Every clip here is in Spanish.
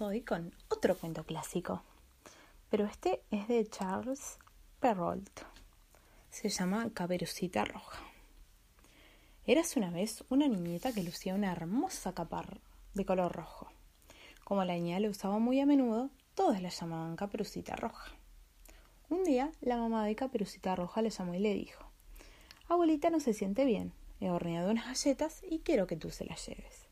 Hoy con otro cuento clásico, pero este es de Charles Perrault. Se llama Caperucita Roja. Eras una vez una niñita que lucía una hermosa capa de color rojo. Como la niña la usaba muy a menudo, todos la llamaban Caperucita Roja. Un día, la mamá de Caperucita Roja le llamó y le dijo: Abuelita no se siente bien, he horneado unas galletas y quiero que tú se las lleves.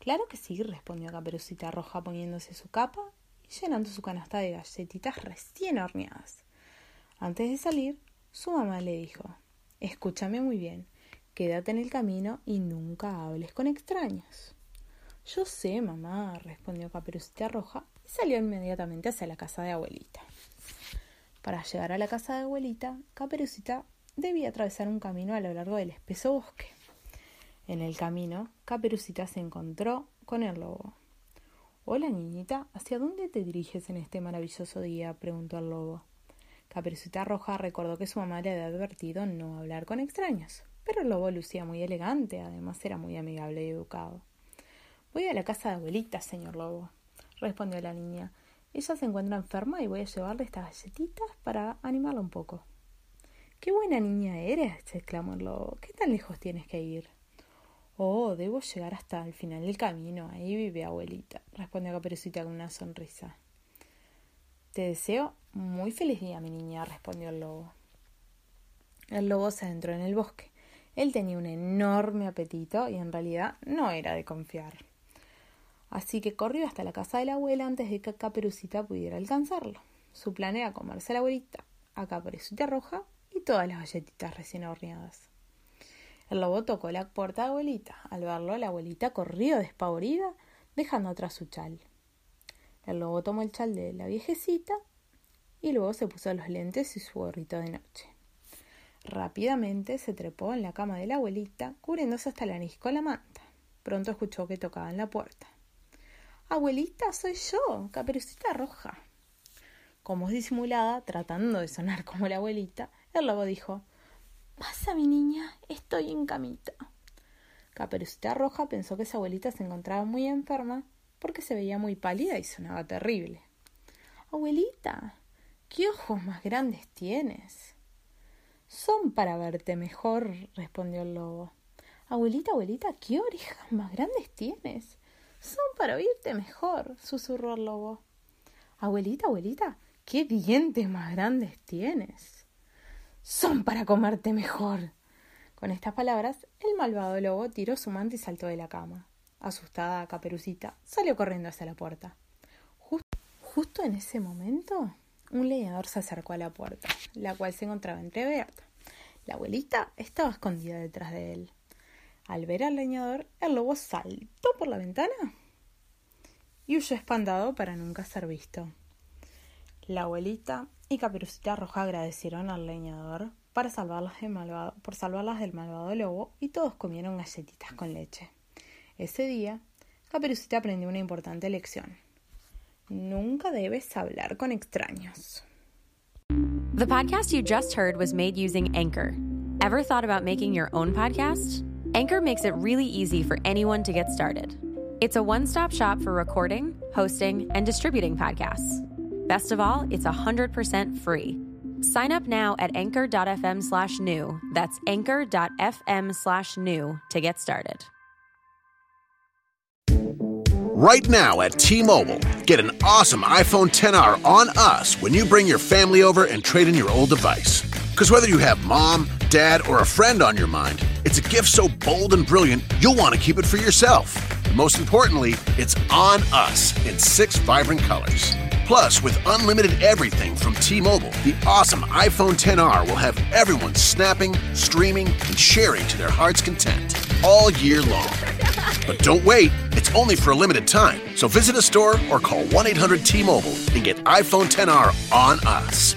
Claro que sí, respondió Caperucita Roja poniéndose su capa y llenando su canasta de galletitas recién horneadas. Antes de salir, su mamá le dijo Escúchame muy bien, quédate en el camino y nunca hables con extraños. Yo sé, mamá, respondió Caperucita Roja y salió inmediatamente hacia la casa de abuelita. Para llegar a la casa de abuelita, Caperucita debía atravesar un camino a lo largo del espeso bosque. En el camino, Caperucita se encontró con el lobo. Hola, niñita, ¿hacia dónde te diriges en este maravilloso día? preguntó el lobo. Caperucita Roja recordó que su mamá le había advertido no hablar con extraños, pero el lobo lucía muy elegante, además era muy amigable y educado. Voy a la casa de abuelita, señor lobo, respondió la niña. Ella se encuentra enferma y voy a llevarle estas galletitas para animarla un poco. Qué buena niña eres, exclamó el lobo. ¿Qué tan lejos tienes que ir? Oh, debo llegar hasta el final del camino. Ahí vive abuelita, respondió Caperucita con una sonrisa. Te deseo muy feliz día, mi niña, respondió el lobo. El lobo se adentró en el bosque. Él tenía un enorme apetito y en realidad no era de confiar. Así que corrió hasta la casa de la abuela antes de que Caperucita pudiera alcanzarlo. Su plan era comerse a la abuelita, a Caperucita Roja y todas las galletitas recién horneadas. El lobo tocó la puerta de abuelita. Al verlo, la abuelita corrió despavorida, dejando atrás su chal. El lobo tomó el chal de la viejecita y luego se puso los lentes y su gorrito de noche. Rápidamente se trepó en la cama de la abuelita, cubriéndose hasta la nariz con la manta. Pronto escuchó que tocaban la puerta. Abuelita, soy yo, caperucita roja. Como disimulada, tratando de sonar como la abuelita, el lobo dijo Pasa, mi niña, estoy en camita. Caperucita Roja pensó que su abuelita se encontraba muy enferma porque se veía muy pálida y sonaba terrible. Abuelita, ¿qué ojos más grandes tienes? Son para verte mejor, respondió el lobo. Abuelita, abuelita, ¿qué orejas más grandes tienes? Son para oírte mejor, susurró el lobo. Abuelita, abuelita, ¿qué dientes más grandes tienes? Son para comerte mejor. Con estas palabras, el malvado lobo tiró su manta y saltó de la cama. Asustada, Caperucita salió corriendo hacia la puerta. justo en ese momento, un leñador se acercó a la puerta, la cual se encontraba entreabierta. La abuelita estaba escondida detrás de él. Al ver al leñador, el lobo saltó por la ventana y huyó espantado para nunca ser visto. La abuelita y Caperucita Roja agradecieron al leñador para salvarlas del malvado, por salvarlas del malvado lobo y todos comieron galletitas con leche. Ese día, Caperucita aprendió una importante lección. Nunca debes hablar con extraños. The podcast you just heard was made using Anchor. Ever thought about making your own podcast? Anchor makes it really easy for anyone to get started. It's a one stop shop for recording, hosting, and distributing podcasts. Best of all, it's 100% free. Sign up now at anchor.fm slash new. That's anchor.fm slash new to get started. Right now at T Mobile, get an awesome iPhone 10R on us when you bring your family over and trade in your old device. Because whether you have mom, dad, or a friend on your mind, it's a gift so bold and brilliant, you'll want to keep it for yourself. most importantly, it's on us in six vibrant colors. Plus, with unlimited everything from T Mobile, the awesome iPhone 10R will have everyone snapping, streaming, and sharing to their heart's content. all year long. But don't wait, it's only for a limited time. So visit a store or call 1 800 T Mobile and get iPhone 10R on us.